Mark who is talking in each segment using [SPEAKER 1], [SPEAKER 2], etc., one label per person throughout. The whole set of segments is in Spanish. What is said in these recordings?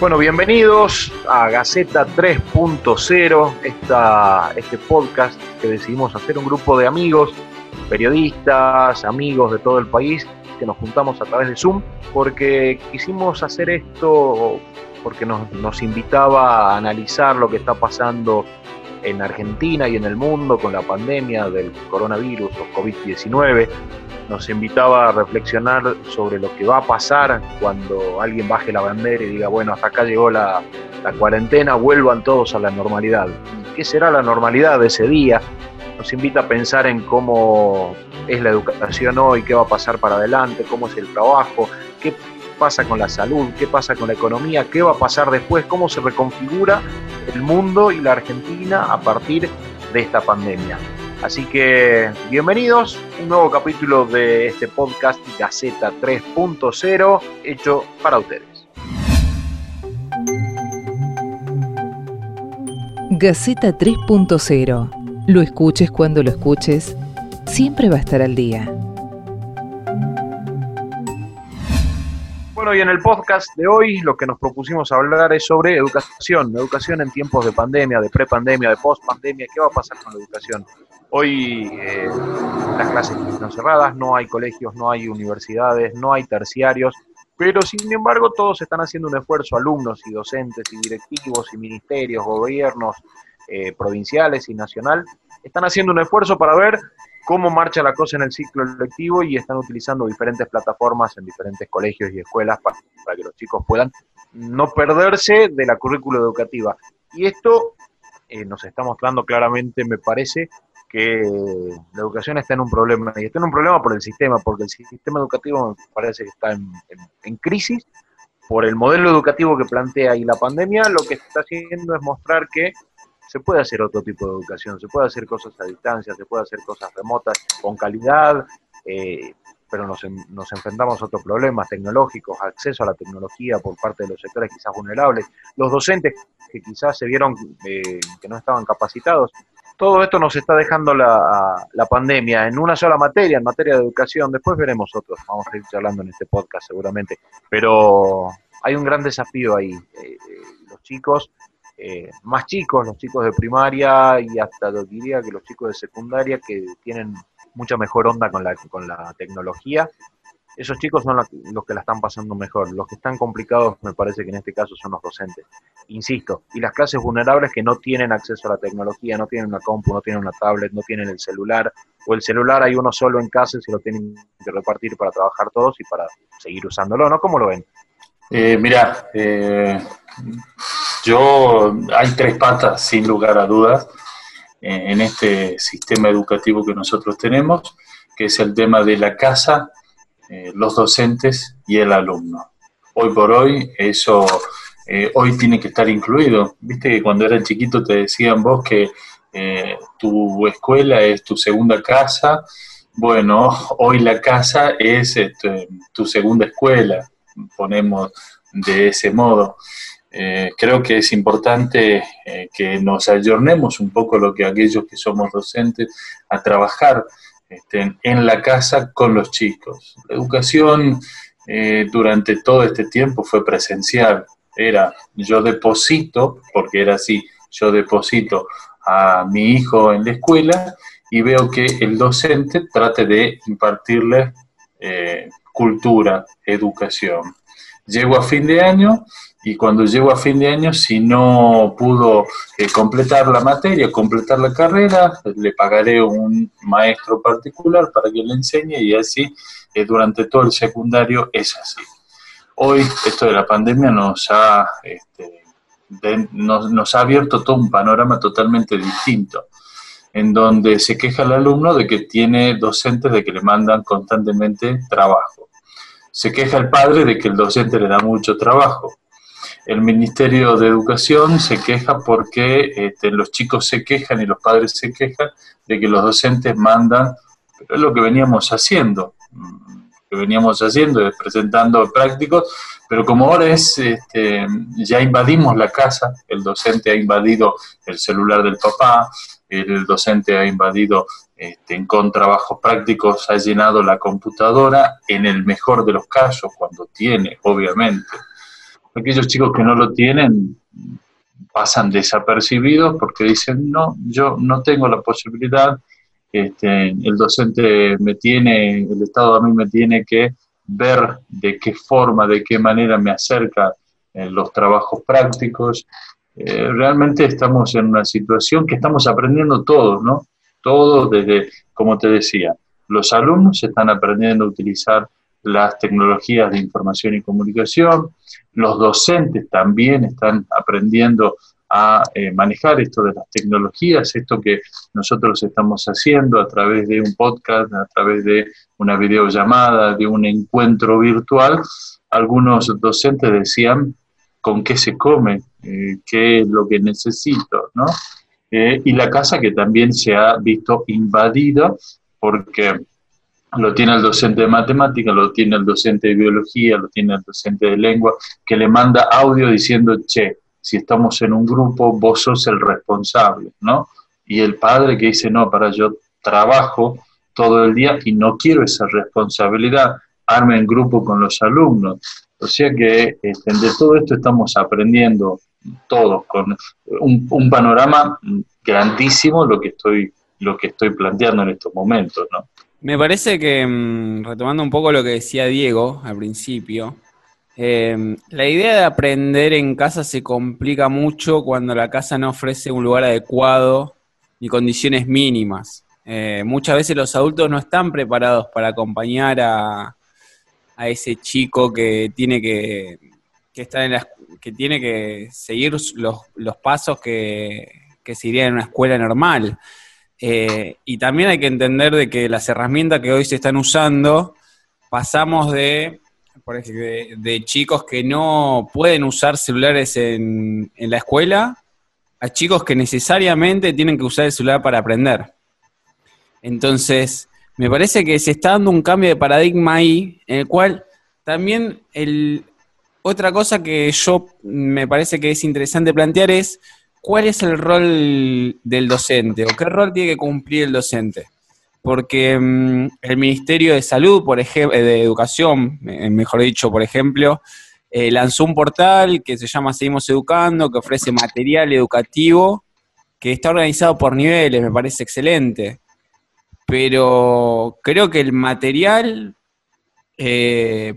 [SPEAKER 1] Bueno, bienvenidos a Gaceta 3.0, este podcast que decidimos hacer un grupo de amigos, periodistas, amigos de todo el país, que nos juntamos a través de Zoom, porque quisimos hacer esto porque nos, nos invitaba a analizar lo que está pasando en Argentina y en el mundo con la pandemia del coronavirus o COVID-19 nos invitaba a reflexionar sobre lo que va a pasar cuando alguien baje la bandera y diga, bueno, hasta acá llegó la, cuarentena, vuelvan todos a la normalidad. ¿Qué será la normalidad de ese día? Nos invita a pensar en cómo es la educación hoy, qué va a pasar para adelante, cómo es el trabajo, qué pasa con la salud, qué pasa con la economía, qué va a pasar después, cómo se reconfigura el mundo y la Argentina a partir de esta pandemia. Así que bienvenidos, un nuevo capítulo de este podcast Gaceta 3.0 hecho para ustedes.
[SPEAKER 2] Gaceta 3.0. Lo escuches cuando lo escuches, siempre va a estar al día.
[SPEAKER 1] Bueno, y en el podcast de hoy lo que nos propusimos hablar es sobre educación, educación en tiempos de pandemia, de prepandemia, de postpandemia, ¿qué va a pasar con la educación? Hoy eh, las clases están cerradas, no hay colegios, no hay universidades, no hay terciarios, pero sin embargo todos están haciendo un esfuerzo, alumnos y docentes y directivos y ministerios, gobiernos eh, provinciales y nacional, están haciendo un esfuerzo para ver cómo marcha la cosa en el ciclo lectivo y están utilizando diferentes plataformas en diferentes colegios y escuelas para, que los chicos puedan no perderse de la currícula educativa. Y esto eh, nos está mostrando claramente, me parece, que la educación está en un problema, y está en un problema por el sistema, porque el sistema educativo me parece que está en, crisis por el modelo educativo que plantea y la pandemia lo que está haciendo es mostrar que se puede hacer otro tipo de educación, se puede hacer cosas a distancia, se puede hacer cosas remotas con calidad, eh, pero nos, nos, enfrentamos a otros problemas tecnológicos, acceso a la tecnología por parte de los sectores quizás vulnerables, los docentes que quizás se vieron eh, que no estaban capacitados todo esto nos está dejando la, pandemia en una sola materia, en materia de educación. Después veremos otros, vamos a ir charlando en este podcast seguramente. Pero hay un gran desafío ahí. Eh, eh, los chicos, eh, más chicos, los chicos de primaria y hasta diría que los chicos de secundaria que tienen mucha mejor onda con la, con la tecnología, esos chicos son los que la están pasando mejor. Los que están complicados, me parece que en este caso son los docentes. Insisto, y las clases vulnerables que no tienen acceso a la tecnología, no tienen una compu, no tienen una tablet, no tienen el celular, o el celular hay uno solo en casa y se lo tienen que repartir para trabajar todos y para seguir usándolo, ¿no? ¿Cómo lo ven?
[SPEAKER 3] Eh, mira, eh, yo hay tres patas, sin lugar a dudas, eh, en este sistema educativo que nosotros tenemos, que es el tema de la casa, eh, los docentes y el alumno. Hoy por hoy eso eh, hoy tiene que estar incluido. Viste que cuando eran chiquitos te decían vos que tu escuela es tu segunda casa. Bueno, hoy la casa es este, tu segunda escuela, ponemos de ese modo. Creo que es importante que nos ayornemos un poco lo que aquellos que somos docentes a trabajar estén en la casa con los chicos. La educación eh, durante todo este tiempo fue presencial. Era yo deposito, porque era así, yo deposito a mi hijo en la escuela y veo que el docente trate de impartirle eh, cultura, educación. Llego a fin de año y cuando llego a fin de año, si no pudo eh, completar la materia, completar la carrera, le pagaré un maestro particular para que le enseñe y así eh, durante todo el secundario es así. Hoy esto de la pandemia nos ha, este, nos, nos ha abierto todo un panorama totalmente distinto, en donde se queja el alumno de que tiene docentes de que le mandan constantemente trabajo. Se queja el padre de que el docente le da mucho trabajo el Ministerio de Educación se queja porque este, los chicos se quejan y los padres se quejan de que los docentes mandan, pero es lo que veníamos haciendo, que veníamos haciendo, presentando prácticos, pero como ahora es, este, ya invadimos la casa, el docente ha invadido el celular del papá, el docente ha invadido este, con trabajos prácticos, ha llenado la computadora, en el mejor de los casos, cuando tiene, obviamente. Aquellos chicos que no lo tienen pasan desapercibidos porque dicen, no, yo no tengo la posibilidad, este, el docente me tiene, el Estado a mí me tiene que ver de qué forma, de qué manera me acerca en los trabajos prácticos. Eh, realmente estamos en una situación que estamos aprendiendo todos, ¿no? Todos desde, como te decía, los alumnos están aprendiendo a utilizar las tecnologías de información y comunicación, los docentes también están aprendiendo a eh, manejar esto de las tecnologías, esto que nosotros estamos haciendo a través de un podcast, a través de una videollamada, de un encuentro virtual. Algunos docentes decían con qué se come, eh, qué es lo que necesito, ¿no? Eh, y la casa que también se ha visto invadida porque lo tiene el docente de matemática, lo tiene el docente de biología, lo tiene el docente de lengua, que le manda audio diciendo, che, si estamos en un grupo, vos sos el responsable, ¿no? Y el padre que dice, no, para yo trabajo todo el día y no quiero esa responsabilidad, arme en grupo con los alumnos. O sea que este, de todo esto estamos aprendiendo todos, con un, un, panorama grandísimo lo que estoy lo que estoy planteando en estos momentos, ¿no?
[SPEAKER 4] Me parece que, mm, retomando un poco lo que decía Diego al principio, Em, la idea de aprender en casa se complica mucho cuando la casa no ofrece un lugar adecuado ni condiciones mínimas. Eh, muchas veces los adultos no están preparados para acompañar a, ese chico que tiene que, estar en que tiene que seguir los, pasos que, que se en una escuela normal. Eh, y también hay que entender de que las herramientas que hoy se están usando, pasamos de de, chicos que no pueden usar celulares en, la escuela a chicos que necesariamente tienen que usar el celular para aprender. Entonces, me parece que se está dando un cambio de paradigma ahí, en el cual también el, otra cosa que yo me parece que es interesante plantear es cuál es el rol del docente o qué rol tiene que cumplir el docente porque mm, el Ministerio de Salud, por ejemplo, eh, de Educación, eh, mejor dicho, por ejemplo, eh, lanzó un portal que se llama Seguimos Educando, que ofrece material educativo, que está organizado por niveles, me parece excelente. Pero creo que el material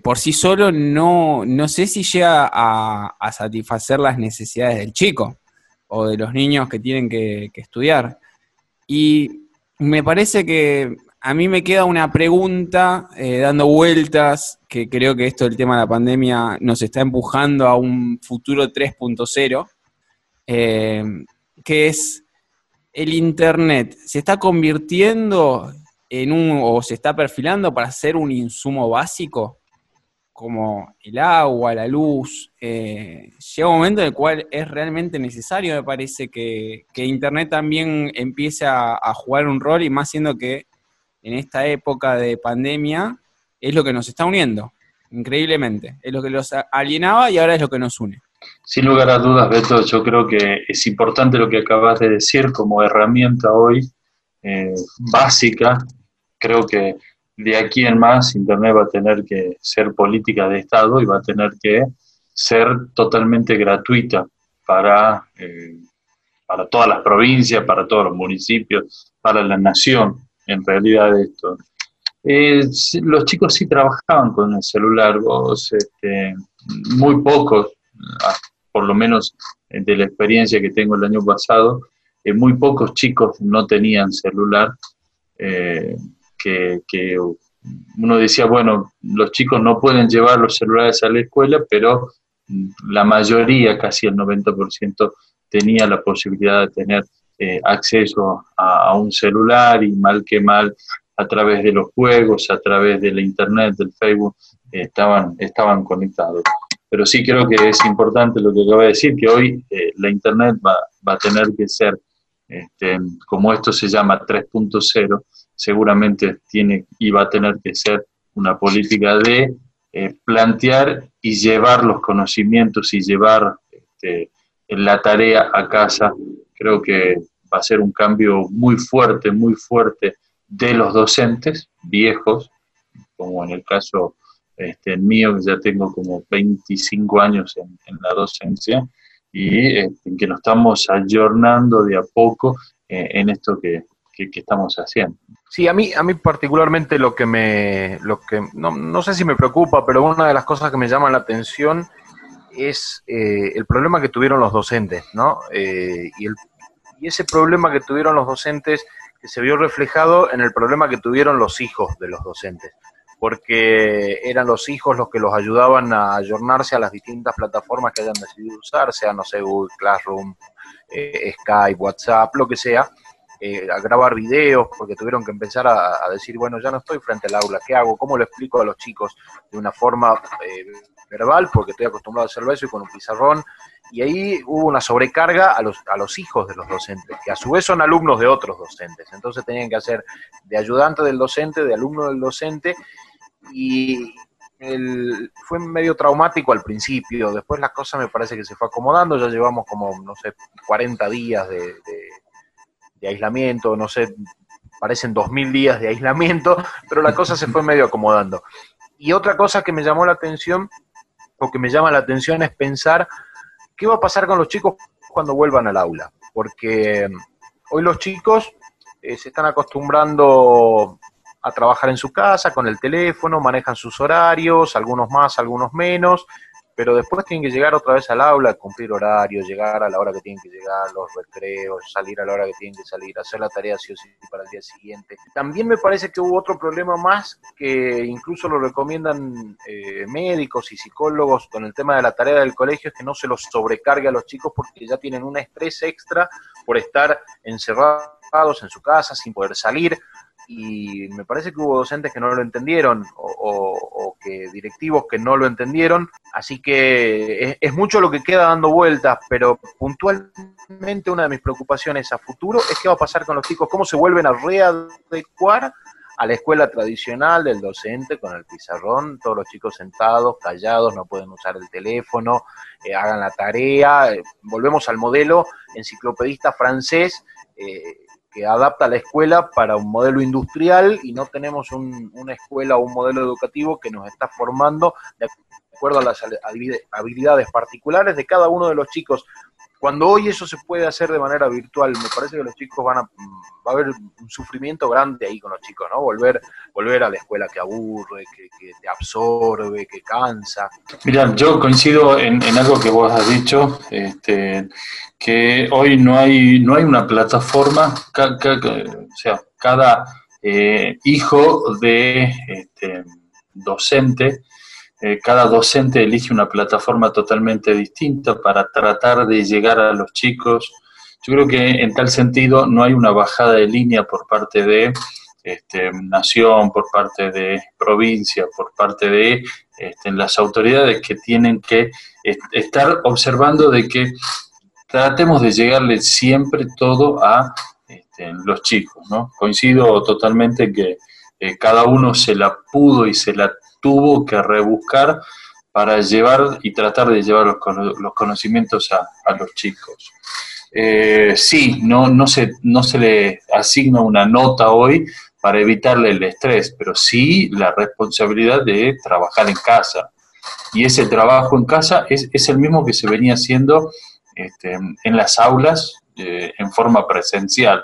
[SPEAKER 4] por sí solo no, no sé si llega a, a, satisfacer las necesidades del chico o de los niños que tienen que, estudiar. Y me parece que a mí me queda una pregunta eh, dando vueltas, que creo que esto del tema de la pandemia nos está empujando a un futuro 3.0, eh, que es el Internet. ¿Se está convirtiendo en un, o se está perfilando para ser un insumo básico? Como el agua, la luz, eh, llega un momento en el cual es realmente necesario, me parece, que, Internet también empiece a, jugar un rol y más siendo que en esta época de pandemia es lo que nos está uniendo, increíblemente. Es lo que los alienaba y ahora es lo que nos une.
[SPEAKER 3] Sin lugar a dudas, Beto, yo creo que es importante lo que acabas de decir como herramienta hoy eh, básica. Creo que de aquí en más Internet va a tener que ser política de Estado y va a tener que ser totalmente gratuita para, eh, para todas las provincias, para todos los municipios, para la nación, en realidad esto. Eh, los chicos sí trabajaban con el celular, vos, este, muy pocos, ah, por lo menos de la experiencia que tengo el año pasado, eh, muy pocos chicos no tenían celular que, uno decía, bueno, los chicos no pueden llevar los celulares a la escuela, pero la mayoría, casi el 90%, tenía la posibilidad de tener eh, acceso a, un celular y mal que mal a través de los juegos, a través de la internet, del Facebook, estaban, estaban conectados. pero sí creo que es importante lo que acabo de decir, que hoy eh, la Internet va, va, a tener que ser, este, como esto se llama 3.0, seguramente tiene y va a tener que ser una política de eh, plantear y llevar los conocimientos y llevar este, la tarea a casa. Creo que va a ser un cambio muy fuerte, muy fuerte de los docentes viejos, como en el caso este, mío, que ya tengo como 25 años en, la docencia, y este, que nos estamos ayornando de a poco eh, en esto que, que, estamos haciendo.
[SPEAKER 1] Sí, a mí, a mí particularmente lo que me, lo que, no, no, sé si me preocupa, pero una de las cosas que me llama la atención es eh, el problema que tuvieron los docentes, ¿no? Eh, y, el, y ese problema que tuvieron los docentes que se vio reflejado en el problema que tuvieron los hijos de los docentes, porque eran los hijos los que los ayudaban a ayornarse a las distintas plataformas que hayan decidido usar, sea, no sé, Google Classroom, eh, Skype, WhatsApp, lo que sea, eh, a grabar videos, porque tuvieron que empezar a, decir, bueno, ya no estoy frente al aula, ¿qué hago? ¿Cómo lo explico a los chicos de una forma eh, verbal? Porque estoy acostumbrado a hacerlo eso y con un pizarrón. Y ahí hubo una sobrecarga a los, a los hijos de los docentes, que a su vez son alumnos de otros docentes. Entonces tenían que hacer de ayudante del docente, de alumno del docente, y fue medio traumático al principio, después la cosa me parece que se fue acomodando, ya llevamos como, no sé, 40 días de aislamiento, no sé, parecen dos mil días de aislamiento, pero la cosa se fue medio acomodando. Y otra cosa que me llamó la atención, o que me llama la atención, es pensar qué va a pasar con los chicos cuando vuelvan al aula. Porque hoy los chicos eh, se están acostumbrando a trabajar en su casa con el teléfono, manejan sus horarios, algunos más, algunos menos, pero después tienen que llegar otra vez al aula, cumplir horarios, llegar a la hora que tienen que llegar, los recreos, salir a la hora que tienen que salir, hacer la tarea sí o sí para el día siguiente. También me parece que hubo otro problema más que incluso lo recomiendan eh, médicos y psicólogos con el tema de la tarea del colegio, es que no se los sobrecargue a los chicos porque ya tienen un estrés extra por estar encerrados en su casa sin poder salir y me parece que hubo docentes que no lo entendieron o, que directivos que no lo entendieron, así que es, mucho lo que queda dando vueltas, pero puntualmente una de mis preocupaciones a futuro es qué va a pasar con los chicos, cómo se vuelven a readecuar a la escuela tradicional del docente con el pizarrón, todos los chicos sentados, callados, no pueden usar el teléfono, eh, hagan la tarea, eh, volvemos al modelo enciclopedista francés. Eh, que adapta la escuela para un modelo industrial y no tenemos una escuela o un modelo educativo que nos está formando de acuerdo a las habilidades particulares de cada uno de los chicos. Cuando hoy eso se puede hacer de manera virtual, me parece que los chicos van a, va a haber un sufrimiento grande ahí con los chicos, ¿no? Volver, volver a la escuela que aburre, que, te absorbe, que cansa.
[SPEAKER 3] Mira, yo coincido en, algo que vos has dicho, este, que hoy no hay, no hay una plataforma, o sea, cada eh, hijo de este, docente eh, cada docente elige una plataforma totalmente distinta para tratar de llegar a los chicos. Yo creo que en tal sentido no hay una bajada de línea por parte de este, nación, por parte de provincia, por parte de este, las autoridades que tienen que estar observando de que tratemos de llegarle siempre todo a este, los chicos. ¿no? Coincido totalmente que eh, cada uno se la pudo y se la tuvo que rebuscar para llevar y tratar de llevar los, conocimientos a, los chicos. Eh, sí, no, no, se, no se le asigna una nota hoy para evitarle el estrés, pero sí la responsabilidad de trabajar en casa. Y ese trabajo en casa es, el mismo que se venía haciendo este, en las aulas eh, en forma presencial.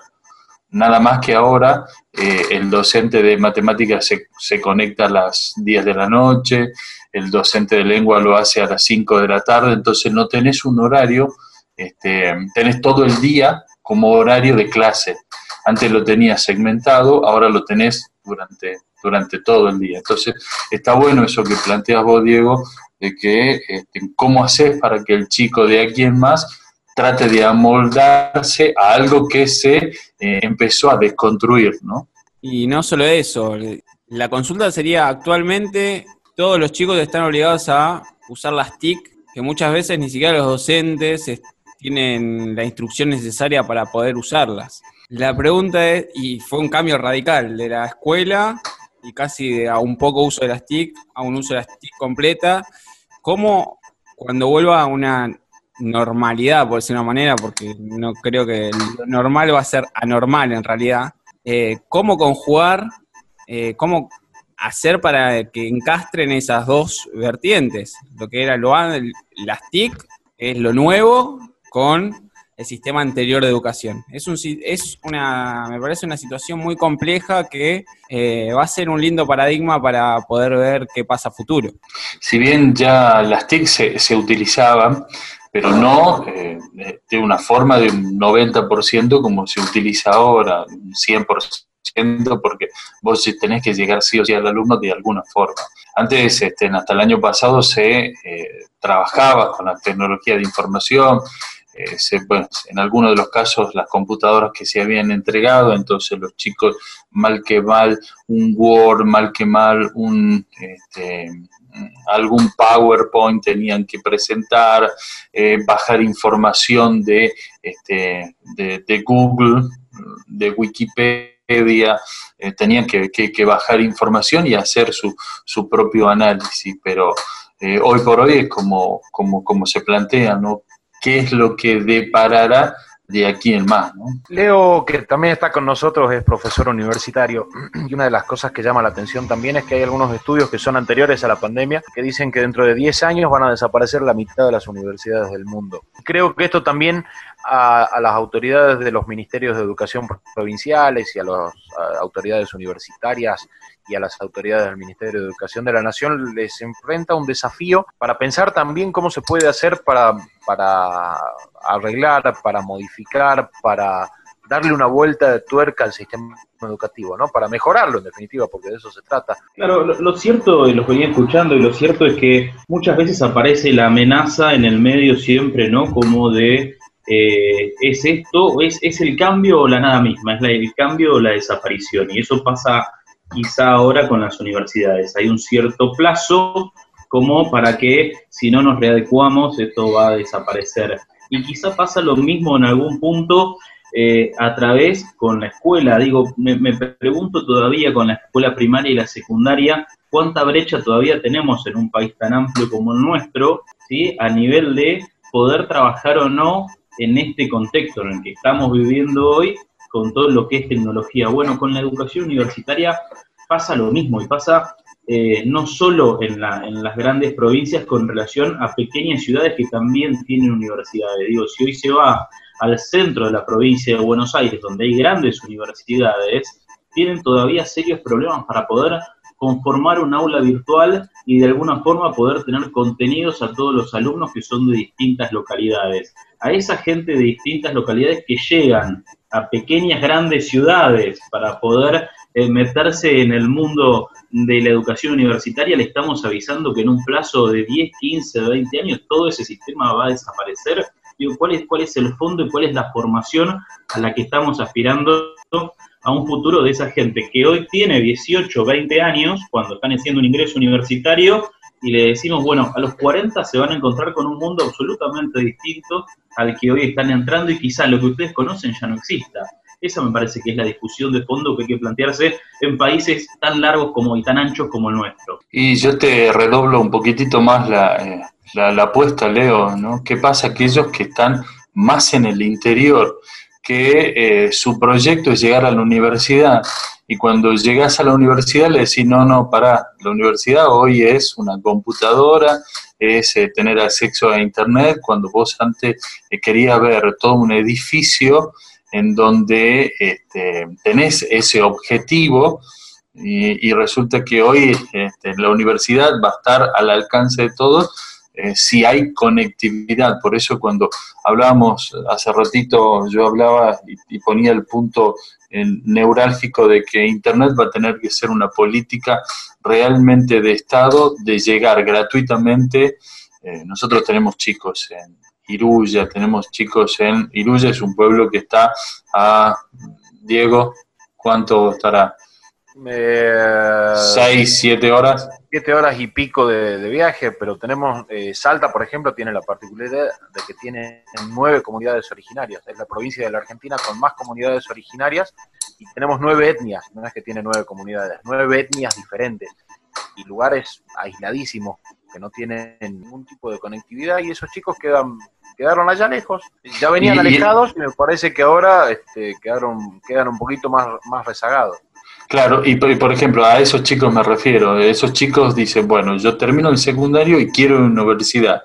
[SPEAKER 3] Nada más que ahora eh, el docente de matemáticas se, se, conecta a las 10 de la noche, el docente de lengua lo hace a las 5 de la tarde, entonces no tenés un horario, este, tenés todo el día como horario de clase. Antes lo tenías segmentado, ahora lo tenés durante, durante todo el día. Entonces está bueno eso que planteas vos, Diego, de que este, cómo haces para que el chico de aquí en más trate de amoldarse a algo que se eh, empezó a desconstruir, ¿no?
[SPEAKER 4] Y no solo eso, la consulta sería actualmente todos los chicos están obligados a usar las TIC, que muchas veces ni siquiera los docentes tienen la instrucción necesaria para poder usarlas. La pregunta es, y fue un cambio radical de la escuela y casi a un poco uso de las TIC a un uso de las TIC completa, ¿cómo cuando vuelva a una normalidad, por decir una manera, porque no creo que lo normal va a ser anormal en realidad, eh, cómo conjugar, eh, cómo hacer para que encastren esas dos vertientes, lo que era lo, las TIC, es lo nuevo, con el sistema anterior de educación. Es, un, es una, me parece una situación muy compleja que eh, va a ser un lindo paradigma para poder ver qué pasa futuro.
[SPEAKER 3] Si bien ya las TIC se, se utilizaban, pero no eh, de una forma de un 90% como se utiliza ahora, un 100%, porque vos tenés que llegar sí o sí al alumno de alguna forma. Antes, este, hasta el año pasado, se eh, trabajaba con la tecnología de información, eh, en algunos de los casos las computadoras que se habían entregado, entonces los chicos mal que mal un Word, mal que mal un... Este, algún PowerPoint tenían que presentar, eh, bajar información de, este, de, Google, de Wikipedia, eh, tenían que, bajar información y hacer su, su propio análisis, pero hoy por hoy es como, como, como se plantea, ¿no? qué es lo que deparará de aquí en más.
[SPEAKER 1] Leo, que también está con nosotros, es profesor universitario y una de las cosas que llama la atención también es que hay algunos estudios que son anteriores a la pandemia que dicen que dentro de 10 años van a desaparecer la mitad de las universidades del mundo. Creo que esto también a, las autoridades de los ministerios de educación provinciales y a las autoridades universitarias y a las autoridades del Ministerio de Educación de la Nación les enfrenta un desafío para pensar también cómo se puede hacer para, para arreglar, para modificar, para darle una vuelta de tuerca al sistema educativo, ¿no? Para mejorarlo, en definitiva, porque de eso se trata.
[SPEAKER 5] Claro, lo, cierto, y lo venía escuchando, y lo cierto es que muchas veces aparece la amenaza en el medio siempre, ¿no? Como de, eh, ¿es esto, es, es el cambio o la nada misma? ¿Es el cambio o la desaparición? Y eso pasa quizá ahora con las universidades. Hay un cierto plazo como para que si no nos readecuamos esto va a desaparecer. Y quizá pasa lo mismo en algún punto eh, a través con la escuela. Digo, me, me, pregunto todavía con la escuela primaria y la secundaria, cuánta brecha todavía tenemos en un país tan amplio como el nuestro, ¿sí? a nivel de poder trabajar o no en este contexto en el que estamos viviendo hoy con todo lo que es tecnología. Bueno, con la educación universitaria pasa lo mismo y pasa eh, no solo en, las grandes provincias con relación a pequeñas ciudades que también tienen universidades. Digo, si hoy se va al centro de la provincia de Buenos Aires, donde hay grandes universidades, tienen todavía serios problemas para poder conformar un aula virtual y de alguna forma poder tener contenidos a todos los alumnos que son de distintas localidades. A esa gente de distintas localidades que llegan a pequeñas, grandes ciudades para poder eh, meterse en el mundo de la educación universitaria, le estamos avisando que en un plazo de 10, 15, 20 años todo ese sistema va a desaparecer. Digo, ¿cuál es, ¿Cuál es el fondo y cuál es la formación a la que estamos aspirando a un futuro de esa gente que hoy tiene 18, 20 años, cuando están haciendo un ingreso universitario, y le decimos, bueno, a los 40 se van a encontrar con un mundo absolutamente distinto al que hoy están entrando y quizá lo que ustedes conocen ya no exista. Esa me parece que es la discusión de fondo que hay que plantearse en países tan largos como y tan anchos como el nuestro.
[SPEAKER 3] Y yo te redoblo un poquitito más la, eh, la, apuesta, Leo, ¿no? ¿Qué pasa aquellos que están más en el interior? Que eh, su proyecto es llegar a la universidad. Y cuando llegas a la universidad le decís, no, no, para la universidad hoy es una computadora, es eh, tener acceso a Internet, cuando vos antes eh, querías ver todo un edificio en donde este, tenés ese objetivo y, resulta que hoy este, la universidad va a estar al alcance de todos eh, si hay conectividad. Por eso cuando hablábamos hace ratito, yo hablaba y, ponía el punto neurálgico de que Internet va a tener que ser una política realmente de Estado, de llegar gratuitamente. Eh, nosotros tenemos chicos en Iruya, tenemos chicos en Iruya, es un pueblo que está a, Diego, ¿cuánto estará?
[SPEAKER 1] Eh,
[SPEAKER 3] ¿Seis, siete horas?
[SPEAKER 1] Siete horas y pico de, viaje, pero tenemos, eh, Salta, por ejemplo, tiene la particularidad de que tiene nueve comunidades originarias. Es la provincia de la Argentina con más comunidades originarias y tenemos nueve etnias, no es que tiene nueve comunidades, nueve etnias diferentes y lugares aisladísimos que no tienen ningún tipo de conectividad y esos chicos quedan quedaron allá lejos, ya venían alejados y me parece que ahora este, quedaron quedan un poquito más, más rezagados.
[SPEAKER 3] Claro, y, por ejemplo, a esos chicos me refiero. Esos chicos dicen, bueno, yo termino el secundario y quiero una universidad.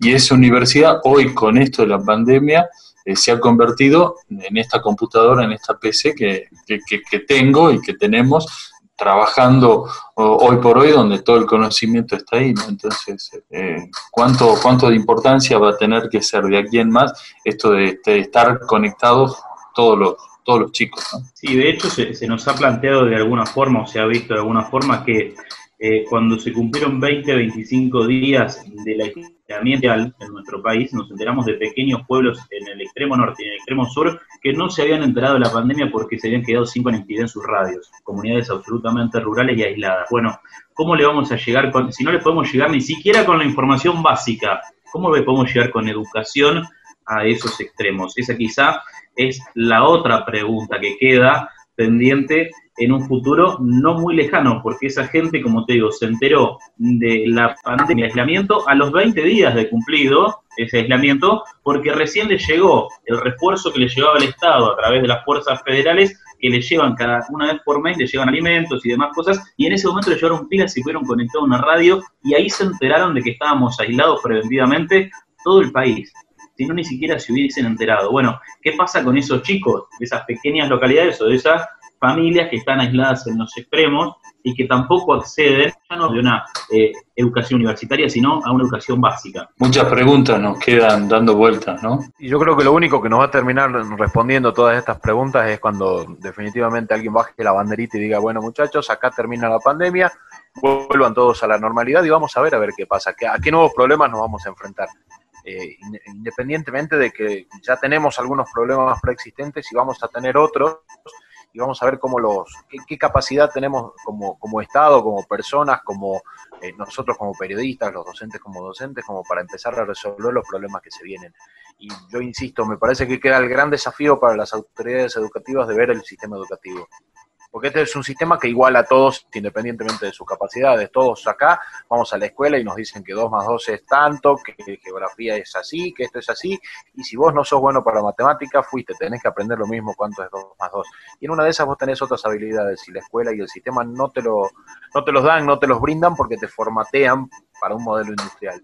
[SPEAKER 3] Y esa universidad, hoy con esto de la pandemia, eh, se ha convertido en esta computadora, en esta PC que, que, tengo y que tenemos trabajando hoy por hoy donde todo el conocimiento está ahí, Entonces, eh, ¿cuánto, ¿cuánto de importancia va a tener que ser de aquí en más esto de estar conectados todos los, todos los chicos.
[SPEAKER 5] Sí, de hecho se, nos ha planteado de alguna forma, o se ha visto de alguna forma, que eh, cuando se cumplieron 20, 25 días de la aislamiento en nuestro país, nos enteramos de pequeños pueblos en el extremo norte y en el extremo sur que no se habían enterado de la pandemia porque se habían quedado sin conectividad en sus radios, comunidades absolutamente rurales y aisladas. Bueno, ¿cómo le vamos a llegar con, si no le podemos llegar ni siquiera con la información básica, cómo le podemos llegar con educación a esos extremos? Esa quizá es la otra pregunta que queda pendiente en un futuro no muy lejano, porque esa gente, como te digo, se enteró de la pandemia de aislamiento a los 20 días de cumplido ese aislamiento, porque recién le llegó el refuerzo que le llevaba el Estado a través de las fuerzas federales, que le llevan cada una vez por mes, le llevan alimentos y demás cosas, y en ese momento le llevaron pilas y fueron conectados a una radio, y ahí se enteraron de que estábamos aislados preventivamente todo el país si no ni siquiera se hubiesen enterado. Bueno, ¿qué pasa con esos chicos de esas pequeñas localidades o de esas familias que están aisladas en los extremos y que tampoco acceden ya no de una eh, educación universitaria, sino a una educación básica.
[SPEAKER 3] Muchas preguntas nos quedan dando vueltas, ¿no?
[SPEAKER 1] Y yo creo que lo único que nos va a terminar respondiendo todas estas preguntas es cuando definitivamente alguien baje la banderita y diga, bueno muchachos, acá termina la pandemia, vuelvan todos a la normalidad y vamos a ver a ver qué pasa, a qué nuevos problemas nos vamos a enfrentar. Eh, independientemente de que ya tenemos algunos problemas preexistentes y vamos a tener otros, y vamos a ver cómo los, qué, capacidad tenemos como, como, Estado, como personas, como eh, nosotros como periodistas, los docentes como docentes, como para empezar a resolver los problemas que se vienen. Y yo insisto, me parece que queda el gran desafío para las autoridades educativas de ver el sistema educativo porque este es un sistema que iguala a todos independientemente de sus capacidades. Todos acá vamos a la escuela y nos dicen que 2 más 2 es tanto, que geografía es así, que esto es así, y si vos no sos bueno para matemáticas, fuiste, tenés que aprender lo mismo cuánto es 2 más 2. Y en una de esas vos tenés otras habilidades y la escuela y el sistema no te, lo, no te los dan, no te los brindan porque te formatean para un modelo industrial.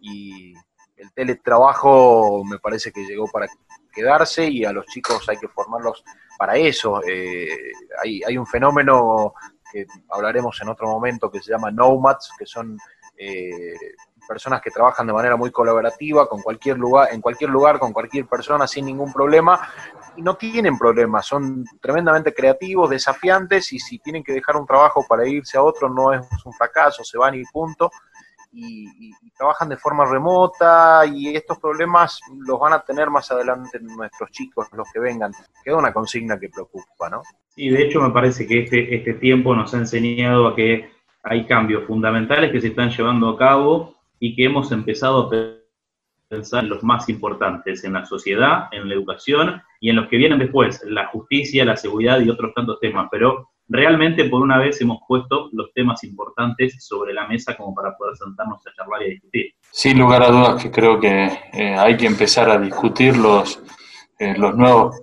[SPEAKER 1] Y el teletrabajo me parece que llegó para quedarse y a los chicos hay que formarlos para eso. Eh, hay, un fenómeno que hablaremos en otro momento que se llama nomads, que son eh, personas que trabajan de manera muy colaborativa con cualquier lugar, en cualquier lugar, con cualquier persona, sin ningún problema, y no tienen problemas, son tremendamente creativos, desafiantes, y si tienen que dejar un trabajo para irse a otro no es un fracaso, se van y punto y, trabajan de forma remota y estos problemas los van a tener más adelante nuestros chicos, los que vengan. Queda una consigna que preocupa, ¿no?
[SPEAKER 5] Sí, de hecho me parece que este, este tiempo nos ha enseñado a que hay cambios fundamentales que se están llevando a cabo y que hemos empezado a pensar en los más importantes, en la sociedad, en la educación y en los que vienen después, la justicia, la seguridad y otros tantos temas. Pero realmente por una vez hemos puesto los temas importantes sobre la mesa como para poder sentarnos a charlar y a discutir.
[SPEAKER 3] Sin lugar a dudas que creo que eh, hay que empezar a discutir los, eh, los nuevos,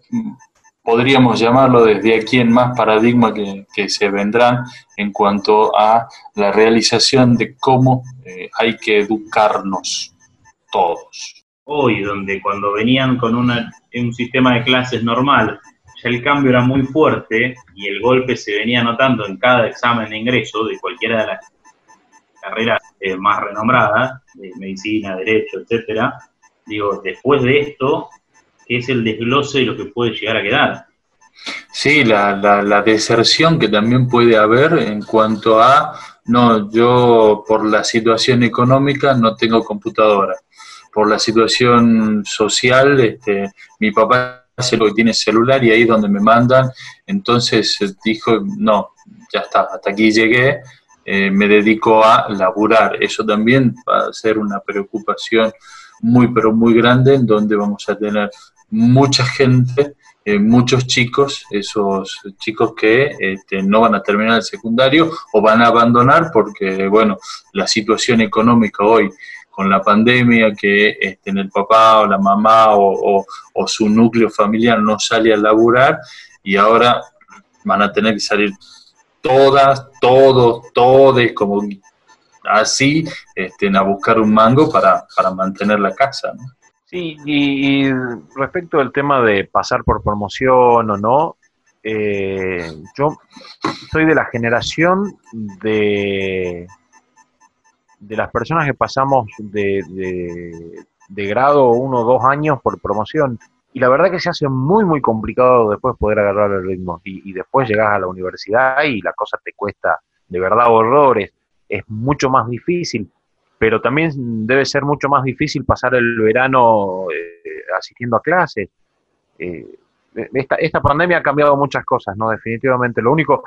[SPEAKER 3] podríamos llamarlo desde aquí en más paradigma que, se vendrán en cuanto a la realización de cómo eh, hay que educarnos todos.
[SPEAKER 5] Hoy, donde cuando venían con una, un sistema de clases normal, ya el cambio era muy fuerte y el golpe se venía notando en cada examen de ingreso de cualquiera de las carreras eh, más renombradas, de medicina, derecho, etcétera. Digo, después de esto, ¿qué es el desglose de lo que puede llegar a quedar?
[SPEAKER 3] Sí, la, la, deserción que también puede haber en cuanto a, no, yo por la situación económica no tengo computadora, por la situación social, este, mi papá hace lo que tiene celular y ahí es donde me mandan. Entonces eh, dijo, no, ya está, hasta aquí llegué, eh, me dedico a laburar. Eso también va a ser una preocupación muy, pero muy grande, en donde vamos a tener mucha gente, eh, muchos chicos, esos chicos que este, no van a terminar el secundario o van a abandonar porque, bueno, la situación económica hoy con la pandemia, que este, el papá o la mamá o, su núcleo familiar no sale a laburar y ahora van a tener que salir todas, todos, todos, como así, este, a buscar un mango para, para mantener la casa.
[SPEAKER 1] Sí, y, respecto al tema de pasar por promoción o no, eh, yo soy de la generación de, de las personas que pasamos de, de, grado uno o dos años por promoción. Y la verdad que se hace muy, muy complicado después poder agarrar el ritmo. Y, y después llegas a la universidad y la cosa te cuesta de verdad horrores. Es mucho más difícil pero también debe ser mucho más difícil pasar el verano eh, asistiendo a clases. Eh, esta, esta pandemia ha cambiado muchas cosas, ¿no? Definitivamente. Lo único,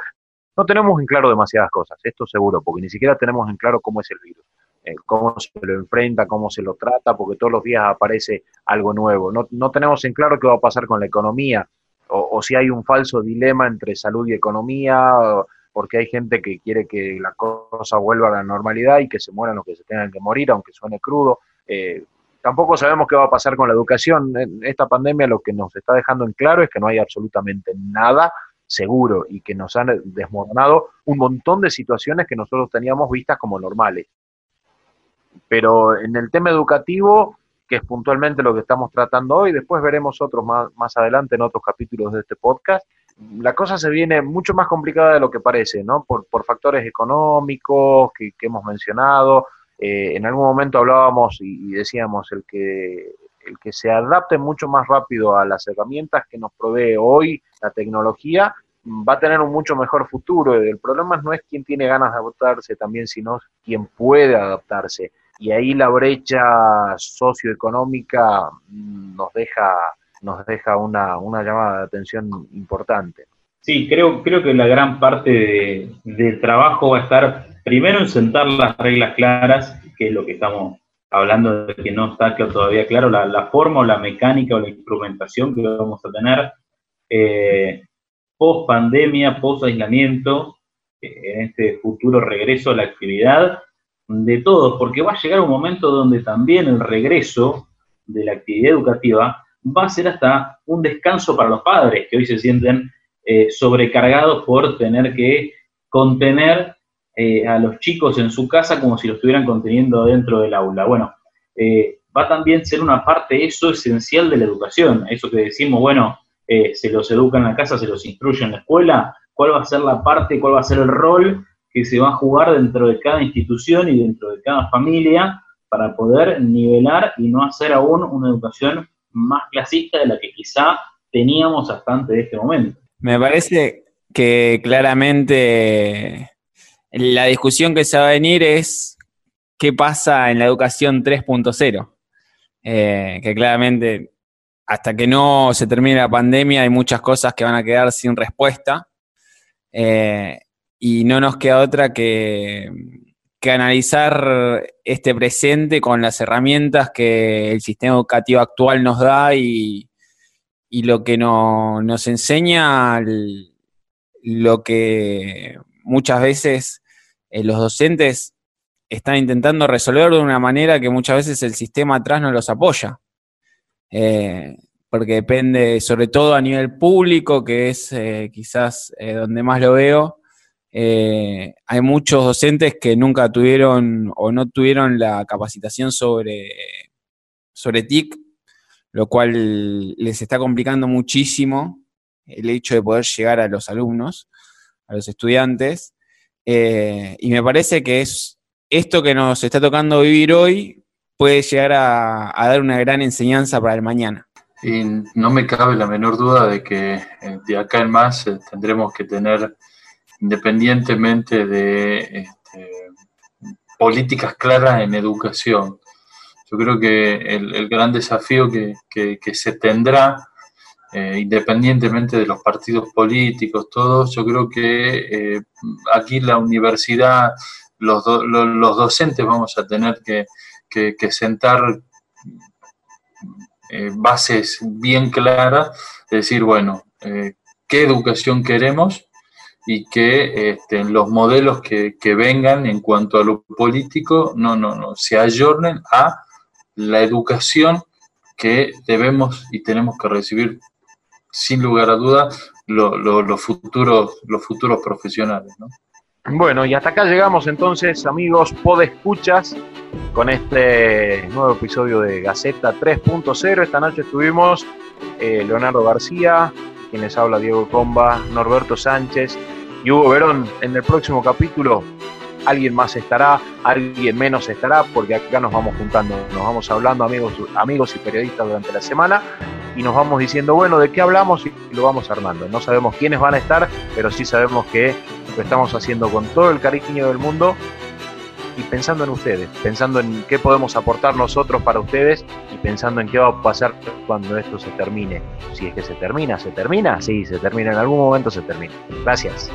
[SPEAKER 1] no tenemos en claro demasiadas cosas, esto seguro, porque ni siquiera tenemos en claro cómo es el virus, eh, cómo se lo enfrenta, cómo se lo trata, porque todos los días aparece algo nuevo. No, no tenemos en claro qué va a pasar con la economía, o, o si hay un falso dilema entre salud y economía. Porque hay gente que quiere que la cosa vuelva a la normalidad y que se mueran los que se tengan que morir, aunque suene crudo. Eh, tampoco sabemos qué va a pasar con la educación. Esta pandemia lo que nos está dejando en claro es que no hay absolutamente nada seguro y que nos han desmoronado un montón de situaciones que nosotros teníamos vistas como normales. Pero en el tema educativo, que es puntualmente lo que estamos tratando hoy, después veremos otros más, más adelante en otros capítulos de este podcast, la cosa se viene mucho más complicada de lo que parece, ¿no? Por, factores económicos que, hemos mencionado. Eh, en algún momento hablábamos y, decíamos el que, el que se adapte mucho más rápido a las herramientas que nos provee hoy la tecnología va a tener un mucho mejor futuro. El problema no es quién tiene ganas de adaptarse también, sino quién puede adaptarse. Y ahí la brecha socioeconómica mm, nos deja nos deja una, una llamada de atención importante.
[SPEAKER 5] Sí, creo, creo que la gran parte del trabajo va a estar primero en sentar las reglas claras, que es lo que estamos hablando de que no está todavía claro, la, forma o la mecánica o la instrumentación que vamos a tener eh, post pandemia, post aislamiento, en este futuro regreso a la actividad de todos, porque va a llegar un momento donde también el regreso de la actividad educativa va a ser hasta un descanso para los padres que hoy se sienten eh, sobrecargados por tener que contener eh, a los chicos en su casa como si lo estuvieran conteniendo dentro del aula. Bueno, eh, va a también ser una parte eso esencial de la educación, eso que decimos, bueno, se los educa en la casa, se los instruye en la escuela, cuál va a ser la parte, cuál va a ser el rol que se va a jugar dentro de cada institución y dentro de cada familia para poder nivelar y no hacer aún una educación más clasista de la que quizá teníamos hasta antes de este momento.
[SPEAKER 4] Me parece que claramente la discusión que se va a venir es qué pasa en la educación 3.0, eh, que claramente hasta que no se termine la pandemia hay muchas cosas que van a quedar sin respuesta eh, y no nos queda otra que que analizar este presente con las herramientas que el sistema educativo actual nos da y, lo que nos enseña, lo que muchas veces eh, los docentes están intentando resolver de una manera que muchas veces el sistema atrás no los apoya. Eh, porque depende, sobre todo a nivel público, que es eh, quizás donde más lo veo, hay muchos docentes que nunca tuvieron o no tuvieron la capacitación sobre, sobre TIC, lo cual les está complicando muchísimo el hecho de poder llegar a los alumnos, a los estudiantes. Eh, y me parece que es esto que nos está tocando vivir hoy puede llegar a, dar una gran enseñanza para el mañana.
[SPEAKER 3] Y no me cabe la menor duda de que eh, de acá en más tendremos que tener independientemente de este, políticas claras en educación. Yo creo que el, gran desafío que, se tendrá eh, independientemente de los partidos políticos, todos, yo creo que eh, aquí la universidad, los, los, docentes vamos a tener que, sentar eh, bases bien claras, de decir, bueno, qué educación queremos y que este, los modelos que, que, vengan en cuanto a lo político no, no, no, se ayornen a la educación que debemos y tenemos que recibir sin lugar a dudas, los, futuros, los futuros profesionales.
[SPEAKER 1] Bueno, y hasta acá llegamos entonces, amigos podescuchas, con este nuevo episodio de Gaceta 3.0. Esta noche estuvimos eh, Leonardo García, quienes habla Diego Comba, Norberto Sánchez y Hugo Verón. En el próximo capítulo alguien más estará, alguien menos estará, porque acá nos vamos juntando, nos vamos hablando amigos, amigos y periodistas durante la semana y nos vamos diciendo, bueno, ¿de qué hablamos? Y lo vamos armando. No sabemos quiénes van a estar, pero sí sabemos que lo estamos haciendo con todo el cariño del mundo y pensando en ustedes, pensando en qué podemos aportar nosotros para ustedes y pensando en qué va a pasar cuando esto se termine. Si es que se termina, ¿se termina? Sí, se termina, en algún momento se termina. Gracias.